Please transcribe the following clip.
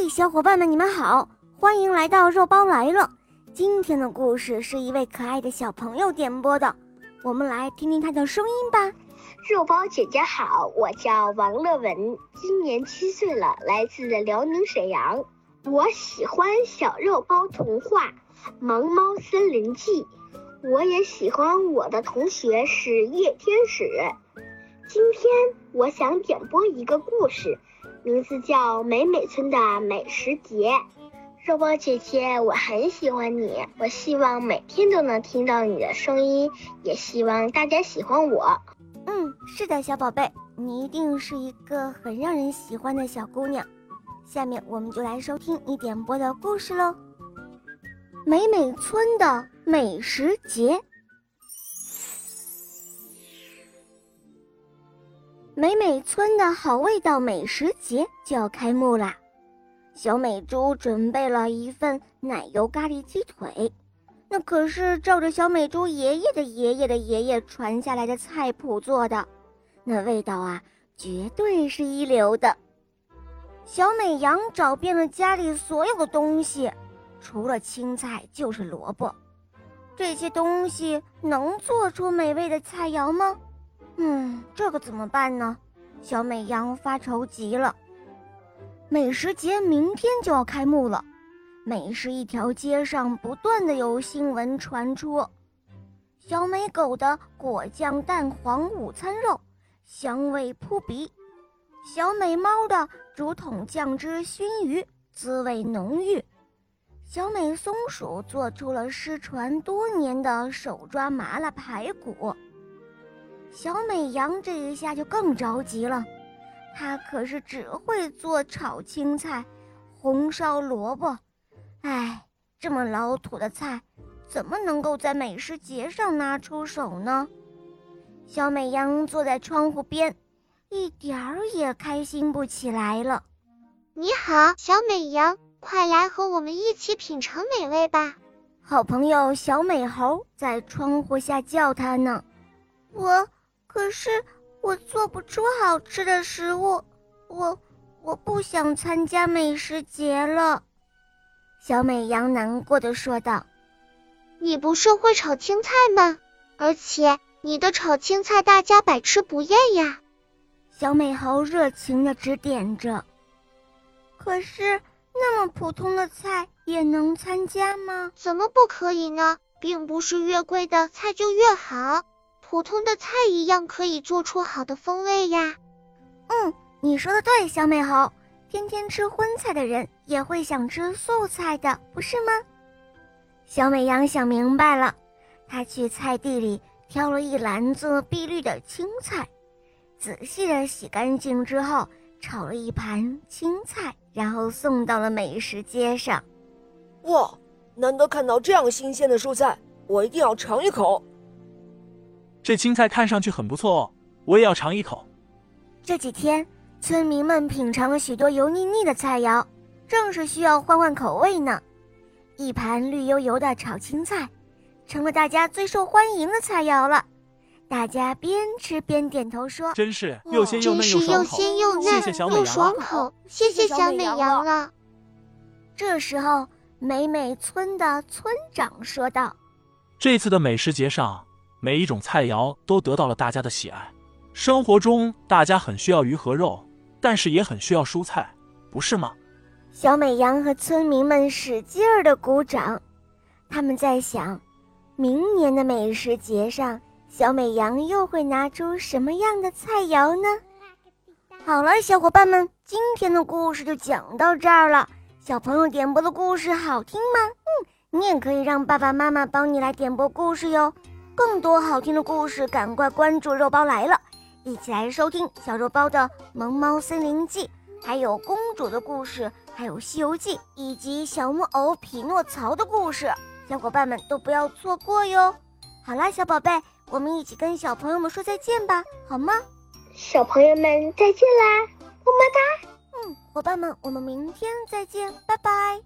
嘿，小伙伴们，你们好，欢迎来到肉包来了。今天的故事是一位可爱的小朋友点播的，我们来听听他的声音吧。肉包姐姐好，我叫王乐文，今年七岁了，来自辽宁沈阳。我喜欢小肉包童话《萌猫森林记》，我也喜欢我的同学是叶天使。今天我想点播一个故事。名字叫美美村的美食节，肉包姐姐，我很喜欢你，我希望每天都能听到你的声音，也希望大家喜欢我。嗯，是的，小宝贝，你一定是一个很让人喜欢的小姑娘。下面我们就来收听你点播的故事喽，《美美村的美食节》。美美村的好味道美食节就要开幕啦！小美猪准备了一份奶油咖喱鸡腿，那可是照着小美猪爷爷的爷爷的爷爷传下来的菜谱做的，那味道啊，绝对是一流的。小美羊找遍了家里所有的东西，除了青菜就是萝卜，这些东西能做出美味的菜肴吗？嗯，这可怎么办呢？小美羊发愁极了。美食节明天就要开幕了，美食一条街上不断的有新闻传出：小美狗的果酱蛋黄午餐肉，香味扑鼻；小美猫的竹筒酱汁熏鱼，滋味浓郁；小美松鼠做出了失传多年的手抓麻辣排骨。小美羊这一下就更着急了，它可是只会做炒青菜、红烧萝卜，哎，这么老土的菜，怎么能够在美食节上拿出手呢？小美羊坐在窗户边，一点儿也开心不起来了。你好，小美羊，快来和我们一起品尝美味吧！好朋友小美猴在窗户下叫它呢，我。可是我做不出好吃的食物，我我不想参加美食节了。小美羊难过的说道：“你不是会炒青菜吗？而且你的炒青菜大家百吃不厌呀。”小美猴热情的指点着。可是那么普通的菜也能参加吗？怎么不可以呢？并不是越贵的菜就越好。普通的菜一样可以做出好的风味呀。嗯，你说的对，小美猴。天天吃荤菜的人也会想吃素菜的，不是吗？小美羊想明白了，她去菜地里挑了一篮子碧绿的青菜，仔细的洗干净之后，炒了一盘青菜，然后送到了美食街上。哇，难得看到这样新鲜的蔬菜，我一定要尝一口。这青菜看上去很不错哦，我也要尝一口。这几天，村民们品尝了许多油腻腻的菜肴，正是需要换换口味呢。一盘绿油油的炒青菜，成了大家最受欢迎的菜肴了。大家边吃边点头说：“真是又鲜又嫩又爽口，谢谢小美羊，谢谢小美羊了。”这时候，美美村的村长说道：“这次的美食节上。”每一种菜肴都得到了大家的喜爱。生活中，大家很需要鱼和肉，但是也很需要蔬菜，不是吗？小美羊和村民们使劲儿的鼓掌，他们在想，明年的美食节上，小美羊又会拿出什么样的菜肴呢？好了，小伙伴们，今天的故事就讲到这儿了。小朋友点播的故事好听吗？嗯，你也可以让爸爸妈妈帮你来点播故事哟。更多好听的故事，赶快关注肉包来了，一起来收听小肉包的《萌猫森林记》，还有公主的故事，还有《西游记》，以及小木偶匹诺曹的故事，小伙伴们都不要错过哟。好啦，小宝贝，我们一起跟小朋友们说再见吧，好吗？小朋友们再见啦，么么哒。嗯，伙伴们，我们明天再见，拜拜。